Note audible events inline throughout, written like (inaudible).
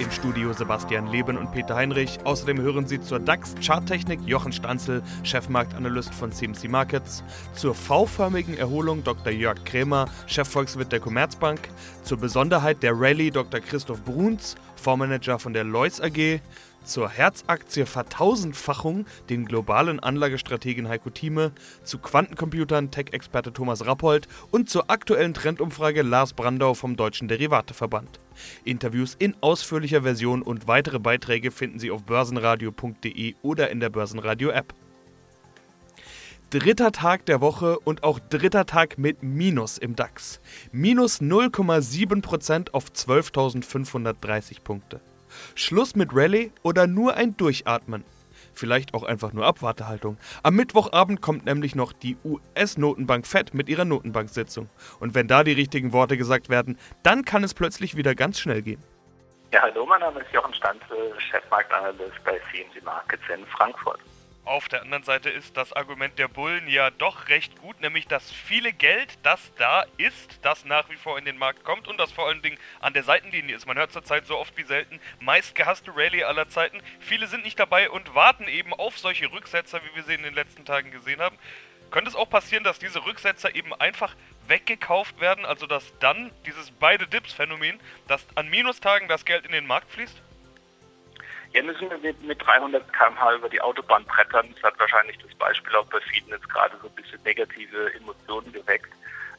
Im Studio Sebastian Leben und Peter Heinrich. Außerdem hören Sie zur DAX-Charttechnik Jochen Stanzel, Chefmarktanalyst von CMC Markets, zur V-förmigen Erholung Dr. Jörg Krämer, Chefvolkswirt der Commerzbank, zur Besonderheit der Rallye Dr. Christoph Bruns, Fondsmanager von der Lois AG, zur Herzaktie Vertausendfachung den globalen Anlagestrategen Heiko Thieme, zu Quantencomputern Tech-Experte Thomas Rappold und zur aktuellen Trendumfrage Lars Brandau vom Deutschen Derivateverband. Interviews in ausführlicher Version und weitere Beiträge finden Sie auf börsenradio.de oder in der Börsenradio-App. Dritter Tag der Woche und auch dritter Tag mit Minus im DAX. Minus 0,7% auf 12.530 Punkte. Schluss mit Rallye oder nur ein Durchatmen? Vielleicht auch einfach nur Abwartehaltung. Am Mittwochabend kommt nämlich noch die US-Notenbank Fed mit ihrer Notenbank-Sitzung. Und wenn da die richtigen Worte gesagt werden, dann kann es plötzlich wieder ganz schnell gehen. Ja, hallo, mein Name ist Jochen Stanzel, Chefmarktanalyst bei CMC Markets in Frankfurt. Auf der anderen Seite ist das Argument der Bullen ja doch recht gut, nämlich dass viele Geld, das da ist, das nach wie vor in den Markt kommt und das vor allen Dingen an der Seitenlinie ist. Man hört zurzeit so oft wie selten, meist gehasste Rallye aller Zeiten. Viele sind nicht dabei und warten eben auf solche Rücksetzer, wie wir sie in den letzten Tagen gesehen haben. Könnte es auch passieren, dass diese Rücksetzer eben einfach weggekauft werden, also dass dann dieses beide Dips-Phänomen, dass an Minustagen das Geld in den Markt fließt? Hier müssen wir mit, mit 300 km/h über die Autobahn brettern. Das hat wahrscheinlich das Beispiel auch bei vielen jetzt gerade so ein bisschen negative Emotionen geweckt.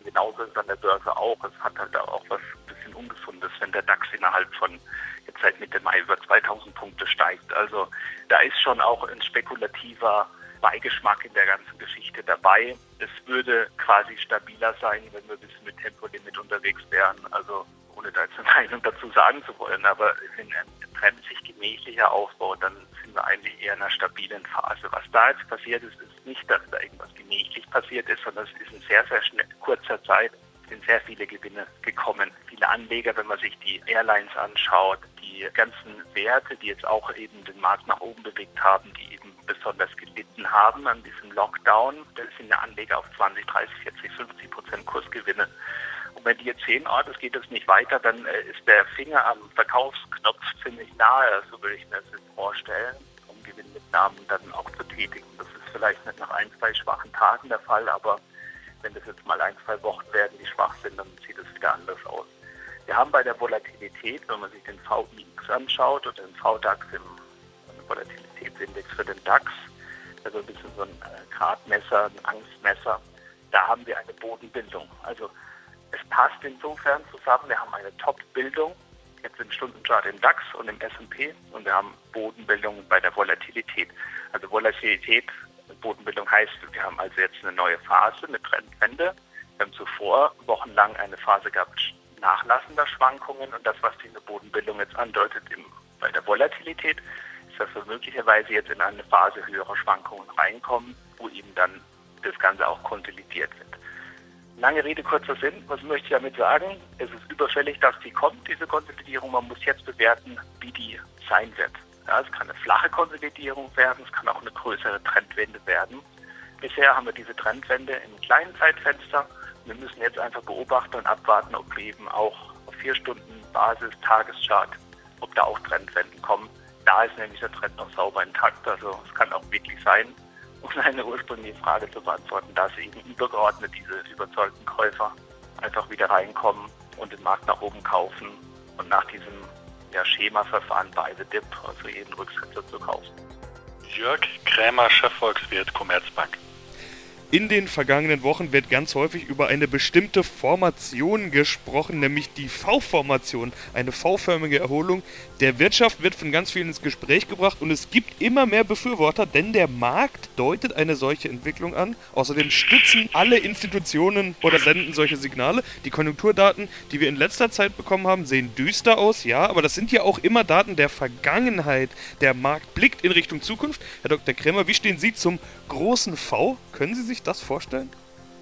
Genauso ist es an der Börse auch. Es hat halt auch was ein bisschen Ungesundes, wenn der DAX innerhalb von jetzt seit Mitte Mai über 2000 Punkte steigt. Also da ist schon auch ein spekulativer Beigeschmack in der ganzen Geschichte dabei. Es würde quasi stabiler sein, wenn wir ein bisschen mit Tempolimit unterwegs wären. Also ohne da jetzt eine (laughs) Meinung dazu sagen zu wollen, aber wenn ein sich gemächlicher aufbaut, dann sind wir eigentlich eher in einer stabilen Phase. Was da jetzt passiert ist, ist nicht, dass da irgendwas gemächlich passiert ist, sondern es ist in sehr, sehr schnell, kurzer Zeit sind sehr viele Gewinne gekommen. Viele Anleger, wenn man sich die Airlines anschaut, die ganzen Werte, die jetzt auch eben den Markt nach oben bewegt haben, die eben besonders gelitten haben an diesem Lockdown, da sind ja Anleger auf 20, 30, 40, 50 Prozent Kursgewinne wenn die jetzt sehen, oh, das geht jetzt nicht weiter, dann äh, ist der Finger am Verkaufsknopf ziemlich nahe, so würde ich mir das jetzt vorstellen, um Gewinnmitnahmen dann auch zu tätigen. Das ist vielleicht nicht nach ein, zwei schwachen Tagen der Fall, aber wenn das jetzt mal ein, zwei Wochen werden, die schwach sind, dann sieht es wieder anders aus. Wir haben bei der Volatilität, wenn man sich den VIX anschaut oder den VDAX im Volatilitätsindex für den DAX, also ein bisschen so ein äh, Gradmesser, ein Angstmesser, da haben wir eine Bodenbildung. Also es passt insofern zusammen. Wir haben eine Top-Bildung jetzt im Stundenchart im DAX und im S&P und wir haben Bodenbildung bei der Volatilität. Also Volatilität, Bodenbildung heißt, wir haben also jetzt eine neue Phase, eine Trendwende. Wir haben zuvor wochenlang eine Phase gehabt nachlassender Schwankungen und das, was diese Bodenbildung jetzt andeutet im, bei der Volatilität, ist, dass wir möglicherweise jetzt in eine Phase höherer Schwankungen reinkommen, wo eben dann das Ganze auch konsolidiert wird. Lange Rede, kurzer Sinn. Was möchte ich damit sagen? Es ist überfällig, dass die kommt, diese Konsolidierung. Man muss jetzt bewerten, wie die sein wird. Ja, es kann eine flache Konsolidierung werden, es kann auch eine größere Trendwende werden. Bisher haben wir diese Trendwende im kleinen Zeitfenster. Wir müssen jetzt einfach beobachten und abwarten, ob wir eben auch auf vier Stunden Basis, Tageschart, ob da auch Trendwenden kommen. Da ist nämlich der Trend noch sauber intakt. Also es kann auch wirklich sein, um eine ursprüngliche Frage zu beantworten, dass eben übergeordnet diese überzeugten Käufer einfach wieder reinkommen und den Markt nach oben kaufen und nach diesem ja, Schemaverfahren beide Dip, also jeden Rücksetzer zu kaufen. Jörg Krämer, Chefvolkswirt Commerzbank. In den vergangenen Wochen wird ganz häufig über eine bestimmte Formation gesprochen, nämlich die V-Formation, eine V-förmige Erholung der Wirtschaft wird von ganz vielen ins Gespräch gebracht und es gibt immer mehr Befürworter, denn der Markt deutet eine solche Entwicklung an. Außerdem stützen alle Institutionen oder senden solche Signale. Die Konjunkturdaten, die wir in letzter Zeit bekommen haben, sehen düster aus, ja, aber das sind ja auch immer Daten der Vergangenheit. Der Markt blickt in Richtung Zukunft. Herr Dr. Krämer, wie stehen Sie zum großen V? Können Sie sich das vorstellen?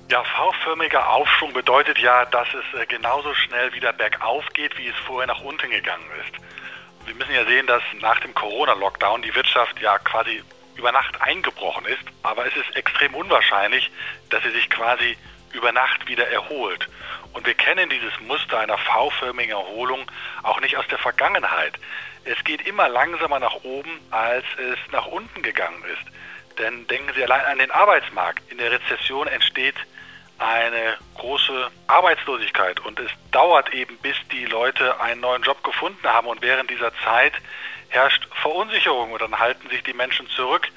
Ja, V-förmiger Aufschwung bedeutet ja, dass es äh, genauso schnell wieder bergauf geht, wie es vorher nach unten gegangen ist. Wir müssen ja sehen, dass nach dem Corona-Lockdown die Wirtschaft ja quasi über Nacht eingebrochen ist, aber es ist extrem unwahrscheinlich, dass sie sich quasi über Nacht wieder erholt. Und wir kennen dieses Muster einer V-förmigen Erholung auch nicht aus der Vergangenheit. Es geht immer langsamer nach oben, als es nach unten gegangen ist. Denn denken Sie allein an den Arbeitsmarkt. In der Rezession entsteht eine große Arbeitslosigkeit und es dauert eben, bis die Leute einen neuen Job gefunden haben und während dieser Zeit herrscht Verunsicherung und dann halten sich die Menschen zurück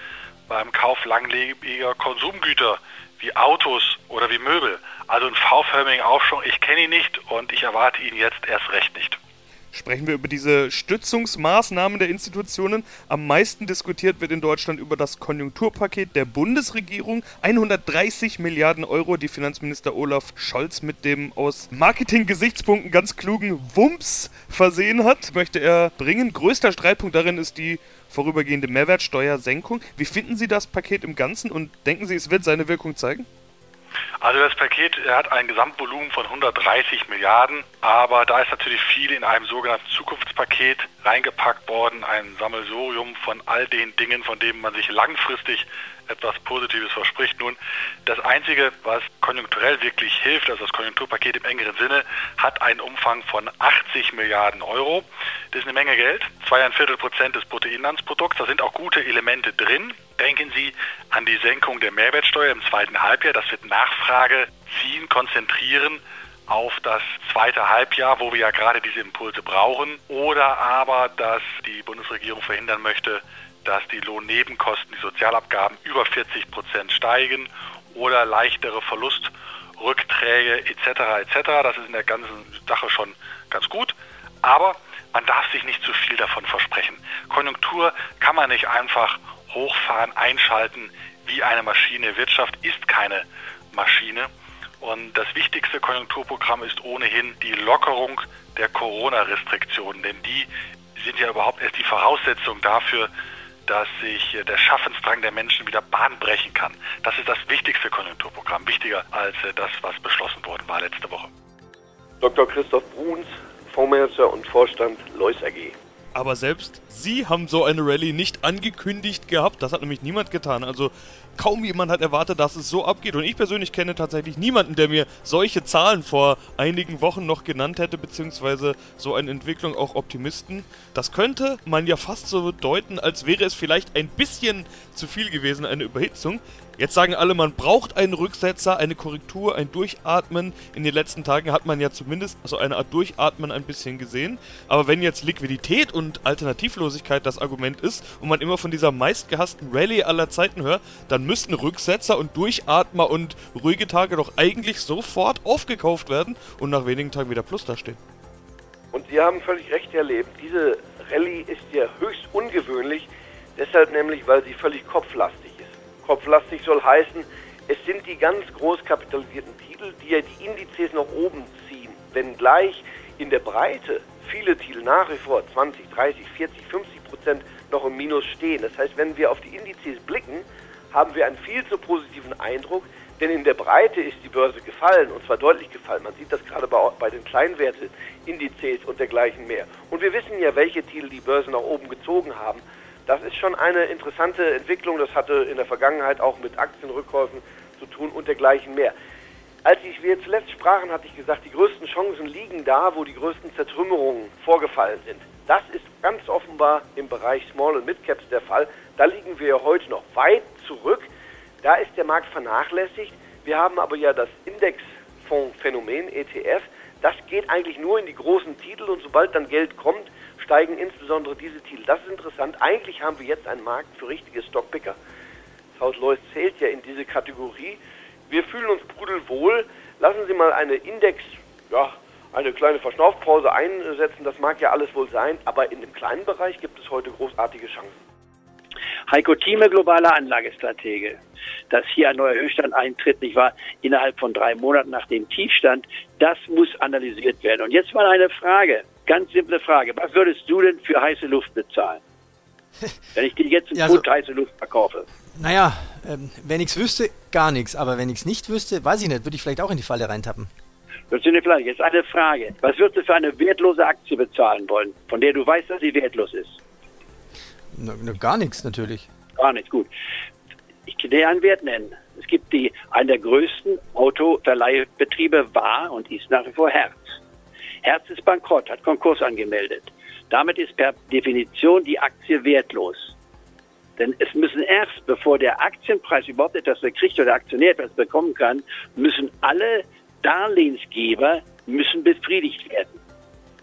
beim Kauf langlebiger Konsumgüter wie Autos oder wie Möbel. Also einen V-förmigen Aufschwung, ich kenne ihn nicht und ich erwarte ihn jetzt erst recht nicht. Sprechen wir über diese Stützungsmaßnahmen der Institutionen. Am meisten diskutiert wird in Deutschland über das Konjunkturpaket der Bundesregierung. 130 Milliarden Euro, die Finanzminister Olaf Scholz mit dem aus Marketing-Gesichtspunkten ganz klugen Wumms versehen hat, möchte er bringen. Größter Streitpunkt darin ist die vorübergehende Mehrwertsteuersenkung. Wie finden Sie das Paket im Ganzen und denken Sie, es wird seine Wirkung zeigen? Also das Paket hat ein Gesamtvolumen von 130 Milliarden, aber da ist natürlich viel in einem sogenannten Zukunftspaket reingepackt worden, ein Sammelsurium von all den Dingen, von denen man sich langfristig etwas Positives verspricht. Nun, das Einzige, was konjunkturell wirklich hilft, also das Konjunkturpaket im engeren Sinne, hat einen Umfang von 80 Milliarden Euro. Das ist eine Menge Geld, zweieinviertel Prozent des Bruttoinlandsprodukts. Da sind auch gute Elemente drin. Denken Sie an die Senkung der Mehrwertsteuer im zweiten Halbjahr. Das wird Nachfrage ziehen, konzentrieren auf das zweite Halbjahr, wo wir ja gerade diese Impulse brauchen. Oder aber, dass die Bundesregierung verhindern möchte, dass die Lohnnebenkosten, die Sozialabgaben über 40 Prozent steigen oder leichtere Verlustrückträge etc. etc. Das ist in der ganzen Sache schon ganz gut. Aber man darf sich nicht zu viel davon versprechen. Konjunktur kann man nicht einfach hochfahren, einschalten wie eine Maschine. Wirtschaft ist keine Maschine. Und das wichtigste Konjunkturprogramm ist ohnehin die Lockerung der Corona-Restriktionen, denn die sind ja überhaupt erst die Voraussetzung dafür, dass sich der Schaffensdrang der Menschen wieder Bahn brechen kann. Das ist das wichtigste Konjunkturprogramm, wichtiger als das, was beschlossen worden war letzte Woche. Dr. Christoph Bruns, Fondsmanager und Vorstand Lois AG. Aber selbst Sie haben so eine Rallye nicht angekündigt gehabt. Das hat nämlich niemand getan. Also kaum jemand hat erwartet, dass es so abgeht. Und ich persönlich kenne tatsächlich niemanden, der mir solche Zahlen vor einigen Wochen noch genannt hätte, beziehungsweise so eine Entwicklung auch Optimisten. Das könnte man ja fast so deuten, als wäre es vielleicht ein bisschen zu viel gewesen, eine Überhitzung. Jetzt sagen alle, man braucht einen Rücksetzer, eine Korrektur, ein Durchatmen. In den letzten Tagen hat man ja zumindest so eine Art Durchatmen ein bisschen gesehen. Aber wenn jetzt Liquidität und Alternativlosigkeit das Argument ist und man immer von dieser meistgehassten Rallye aller Zeiten hört, dann müssten Rücksetzer und Durchatmer und ruhige Tage doch eigentlich sofort aufgekauft werden und nach wenigen Tagen wieder Plus dastehen. Und Sie haben völlig recht erlebt, diese Rallye ist ja höchst ungewöhnlich, deshalb nämlich, weil sie völlig kopflastig Kopflastig soll heißen, es sind die ganz groß kapitalisierten Titel, die ja die Indizes nach oben ziehen. Wenngleich in der Breite viele Titel nach wie vor 20, 30, 40, 50 Prozent noch im Minus stehen. Das heißt, wenn wir auf die Indizes blicken, haben wir einen viel zu positiven Eindruck, denn in der Breite ist die Börse gefallen und zwar deutlich gefallen. Man sieht das gerade bei, bei den Kleinwerte-Indizes und dergleichen mehr. Und wir wissen ja, welche Titel die Börse nach oben gezogen haben. Das ist schon eine interessante Entwicklung. Das hatte in der Vergangenheit auch mit Aktienrückkäufen zu tun und dergleichen mehr. Als ich, wir zuletzt sprachen, hatte ich gesagt, die größten Chancen liegen da, wo die größten Zertrümmerungen vorgefallen sind. Das ist ganz offenbar im Bereich Small und Mid Caps der Fall. Da liegen wir heute noch weit zurück. Da ist der Markt vernachlässigt. Wir haben aber ja das Indexfondsphänomen ETF. Das geht eigentlich nur in die großen Titel und sobald dann Geld kommt, steigen insbesondere diese Titel. Das ist interessant. Eigentlich haben wir jetzt einen Markt für richtige Stockpicker. Das Haus Lois zählt ja in diese Kategorie. Wir fühlen uns pudelwohl. Lassen Sie mal eine Index, ja, eine kleine Verschnaufpause einsetzen. Das mag ja alles wohl sein, aber in dem kleinen Bereich gibt es heute großartige Chancen. Heiko Thieme, globaler Anlagestratege. Dass hier ein neuer Höchststand eintritt, nicht wahr, innerhalb von drei Monaten nach dem Tiefstand, das muss analysiert werden. Und jetzt mal eine Frage. Ganz simple Frage. Was würdest du denn für heiße Luft bezahlen? (laughs) Wenn ich dir jetzt einen ja, Pfund heiße Luft verkaufe. Naja, ähm, wenn ich es wüsste, gar nichts. Aber wenn ich es nicht wüsste, weiß ich nicht, würde ich vielleicht auch in die Falle reintappen. Das ist eine Frage. Jetzt eine Frage. Was würdest du für eine wertlose Aktie bezahlen wollen, von der du weißt, dass sie wertlos ist? Na, na, gar nichts natürlich. Gar nichts, gut. Ich kann dir einen Wert nennen. Es gibt die, einen der größten Autoverleihbetriebe war und ist nach wie vor Herz. Herz ist bankrott, hat Konkurs angemeldet. Damit ist per Definition die Aktie wertlos. Denn es müssen erst, bevor der Aktienpreis überhaupt etwas kriegt oder der Aktionär etwas bekommen kann, müssen alle Darlehensgeber müssen befriedigt werden.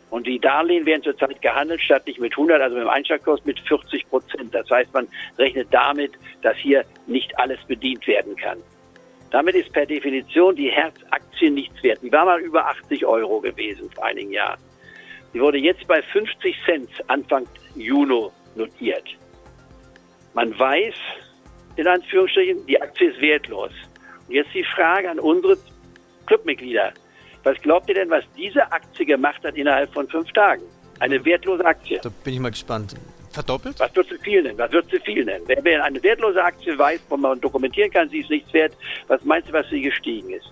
Und die Darlehen werden zurzeit gehandelt, statt nicht mit 100, also mit dem Einschlagkurs mit 40 Prozent. Das heißt, man rechnet damit, dass hier nicht alles bedient werden kann. Damit ist per Definition die Herzaktie nichts wert. Die war mal über 80 Euro gewesen vor einigen Jahren. Sie wurde jetzt bei 50 Cent Anfang Juni notiert. Man weiß, in Anführungsstrichen, die Aktie ist wertlos. Und jetzt die Frage an unsere Clubmitglieder. Was glaubt ihr denn, was diese Aktie gemacht hat innerhalb von fünf Tagen? Eine wertlose Aktie. Da bin ich mal gespannt. Verdoppelt? Was wird sie viel nennen? Was wird sie viel nennen? Wer, wer eine wertlose Aktie weiß, wo man dokumentieren kann, sie ist nichts wert, was meinst du, was sie gestiegen ist?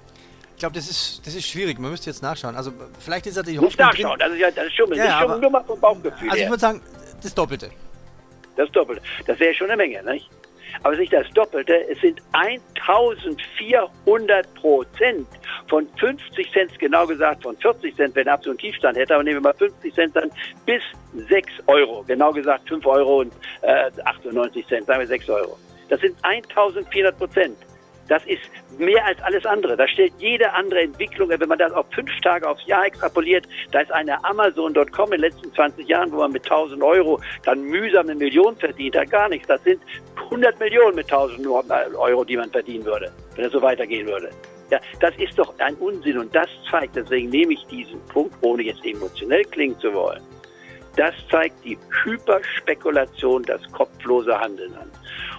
Ich glaube, das ist, das ist schwierig. Man müsste jetzt nachschauen. Also vielleicht ist ja die Hoffnung Muss nachschauen. Drin. Das ist ja das ist schon, ja, das ist schon nur mal vom Bauchgefühl. Also ich würde sagen, das Doppelte. Das Doppelte. Das wäre schon eine Menge, nicht? Aber es nicht das Doppelte, es sind 1400 Prozent von 50 Cent, genau gesagt von 40 Cent, wenn er absoluten Tiefstand hätte, aber nehmen wir mal 50 Cent dann bis 6 Euro, genau gesagt 5 Euro und äh, 98 Cent, sagen wir 6 Euro. Das sind 1400 Prozent. Das ist mehr als alles andere. Da stellt jede andere Entwicklung, wenn man das auf fünf Tage aufs Jahr extrapoliert, da ist eine Amazon.com in den letzten 20 Jahren, wo man mit 1000 Euro dann mühsam eine Million verdient hat, gar nichts. Das sind 100 Millionen mit 1000 Euro, die man verdienen würde, wenn es so weitergehen würde. Ja, das ist doch ein Unsinn und das zeigt, deswegen nehme ich diesen Punkt, ohne jetzt emotionell klingen zu wollen, das zeigt die Hyperspekulation, das kopflose Handeln an.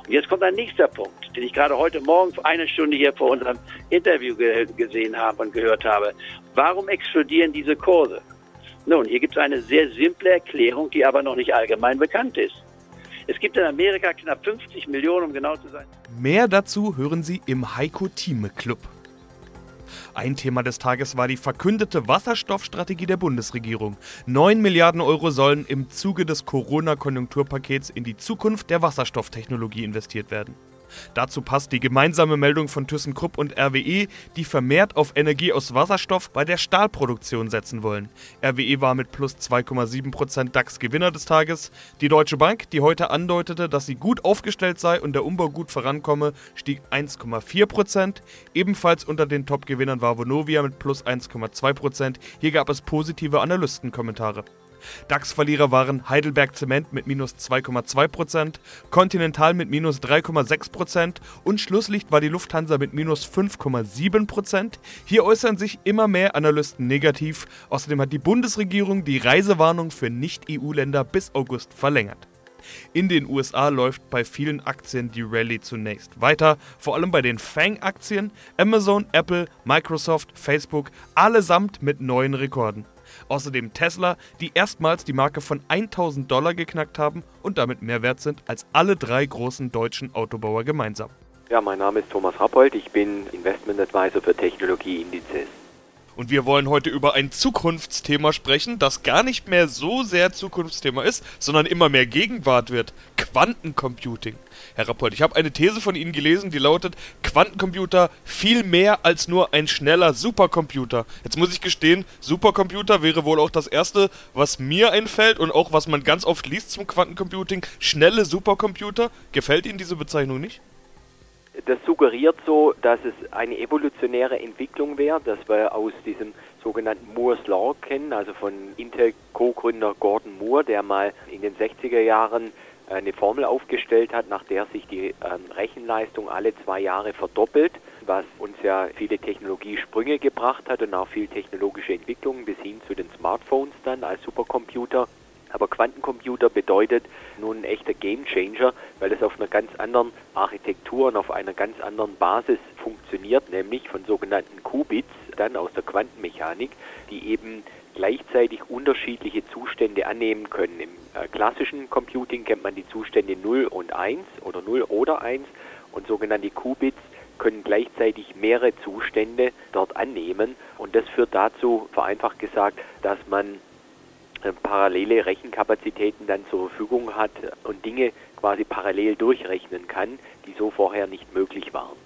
Und jetzt kommt ein nächster Punkt, den ich gerade heute Morgen eine Stunde hier vor unserem Interview ge gesehen habe und gehört habe. Warum explodieren diese Kurse? Nun, hier gibt es eine sehr simple Erklärung, die aber noch nicht allgemein bekannt ist. Es gibt in Amerika knapp 50 Millionen, um genau zu sein. Mehr dazu hören Sie im Heiko Thieme Club. Ein Thema des Tages war die verkündete Wasserstoffstrategie der Bundesregierung. 9 Milliarden Euro sollen im Zuge des Corona-Konjunkturpakets in die Zukunft der Wasserstofftechnologie investiert werden. Dazu passt die gemeinsame Meldung von ThyssenKrupp und RWE, die vermehrt auf Energie aus Wasserstoff bei der Stahlproduktion setzen wollen. RWE war mit plus 2,7% DAX Gewinner des Tages. Die Deutsche Bank, die heute andeutete, dass sie gut aufgestellt sei und der Umbau gut vorankomme, stieg 1,4%. Ebenfalls unter den Top-Gewinnern war Vonovia mit plus 1,2%. Hier gab es positive Analystenkommentare. DAX-Verlierer waren Heidelberg Zement mit minus 2,2%, Continental mit minus 3,6% und Schlusslicht war die Lufthansa mit minus 5,7%. Hier äußern sich immer mehr Analysten negativ. Außerdem hat die Bundesregierung die Reisewarnung für Nicht-EU-Länder bis August verlängert. In den USA läuft bei vielen Aktien die Rallye zunächst weiter, vor allem bei den FANG-Aktien, Amazon, Apple, Microsoft, Facebook, allesamt mit neuen Rekorden. Außerdem Tesla, die erstmals die Marke von 1000 Dollar geknackt haben und damit mehr wert sind als alle drei großen deutschen Autobauer gemeinsam. Ja, mein Name ist Thomas Rappold, ich bin Investment Advisor für Technologieindizes. Und wir wollen heute über ein Zukunftsthema sprechen, das gar nicht mehr so sehr Zukunftsthema ist, sondern immer mehr Gegenwart wird. Quantencomputing. Herr Rappold, ich habe eine These von Ihnen gelesen, die lautet, Quantencomputer viel mehr als nur ein schneller Supercomputer. Jetzt muss ich gestehen, Supercomputer wäre wohl auch das Erste, was mir einfällt und auch was man ganz oft liest zum Quantencomputing. Schnelle Supercomputer. Gefällt Ihnen diese Bezeichnung nicht? Das suggeriert so, dass es eine evolutionäre Entwicklung wäre, dass wir aus diesem sogenannten Moore's Law kennen, also von Intel-Co-Gründer Gordon Moore, der mal in den 60er Jahren eine Formel aufgestellt hat, nach der sich die ähm, Rechenleistung alle zwei Jahre verdoppelt, was uns ja viele Technologiesprünge gebracht hat und auch viel technologische Entwicklungen bis hin zu den Smartphones dann als Supercomputer. Aber Quantencomputer bedeutet nun ein echter Gamechanger, weil es auf einer ganz anderen Architektur und auf einer ganz anderen Basis funktioniert, nämlich von sogenannten Qubits, dann aus der Quantenmechanik, die eben gleichzeitig unterschiedliche Zustände annehmen können. Im äh, klassischen Computing kennt man die Zustände 0 und 1 oder 0 oder 1 und sogenannte Qubits können gleichzeitig mehrere Zustände dort annehmen und das führt dazu, vereinfacht gesagt, dass man parallele Rechenkapazitäten dann zur Verfügung hat und Dinge quasi parallel durchrechnen kann, die so vorher nicht möglich waren.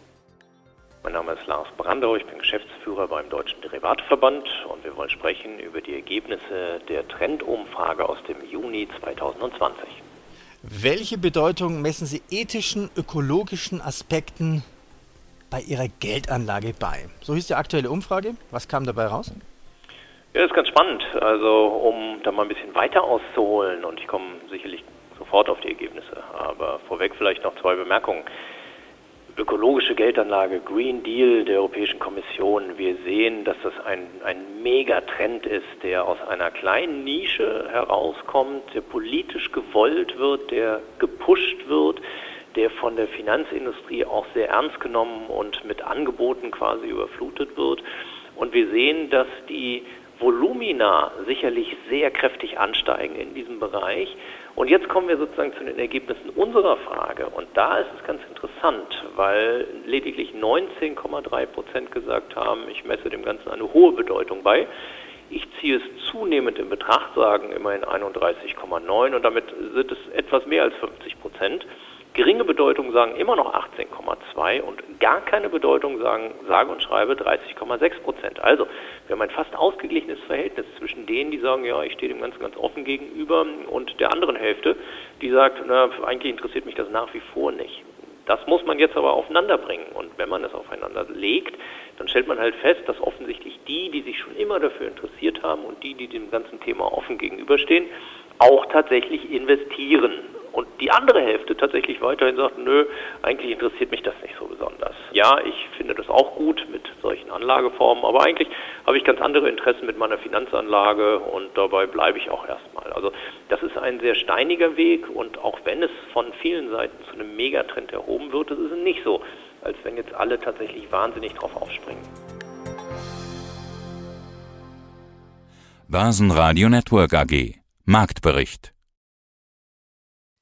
Mein Name ist Lars Brandau, ich bin Geschäftsführer beim Deutschen Derivatverband und wir wollen sprechen über die Ergebnisse der Trendumfrage aus dem Juni 2020. Welche Bedeutung messen Sie ethischen, ökologischen Aspekten bei Ihrer Geldanlage bei? So hieß die aktuelle Umfrage. Was kam dabei raus? Ja, das ist ganz spannend. Also, um da mal ein bisschen weiter auszuholen, und ich komme sicherlich sofort auf die Ergebnisse, aber vorweg vielleicht noch zwei Bemerkungen ökologische Geldanlage, Green Deal der Europäischen Kommission. Wir sehen, dass das ein, ein Megatrend ist, der aus einer kleinen Nische herauskommt, der politisch gewollt wird, der gepusht wird, der von der Finanzindustrie auch sehr ernst genommen und mit Angeboten quasi überflutet wird. Und wir sehen, dass die Volumina sicherlich sehr kräftig ansteigen in diesem Bereich. Und jetzt kommen wir sozusagen zu den Ergebnissen unserer Frage. Und da ist es ganz interessant, weil lediglich 19,3 Prozent gesagt haben, ich messe dem Ganzen eine hohe Bedeutung bei. Ich ziehe es zunehmend in Betracht, sagen immerhin 31,9 und damit sind es etwas mehr als 50 Prozent. Geringe Bedeutung sagen immer noch 18,2 und gar keine Bedeutung sagen sage und schreibe 30,6 Prozent. Also wir haben ein fast ausgeglichenes Verhältnis zwischen denen, die sagen, ja, ich stehe dem Ganzen ganz offen gegenüber und der anderen Hälfte, die sagt, na, eigentlich interessiert mich das nach wie vor nicht. Das muss man jetzt aber aufeinander bringen. Und wenn man es aufeinander legt, dann stellt man halt fest, dass offensichtlich die, die sich schon immer dafür interessiert haben und die, die dem ganzen Thema offen gegenüberstehen, auch tatsächlich investieren und die andere Hälfte tatsächlich weiterhin sagt, nö, eigentlich interessiert mich das nicht so besonders. Ja, ich finde das auch gut mit solchen Anlageformen, aber eigentlich habe ich ganz andere Interessen mit meiner Finanzanlage und dabei bleibe ich auch erstmal. Also das ist ein sehr steiniger Weg und auch wenn es von vielen Seiten zu einem Megatrend erhoben wird, ist es nicht so, als wenn jetzt alle tatsächlich wahnsinnig drauf aufspringen. Börsenradio Network AG Marktbericht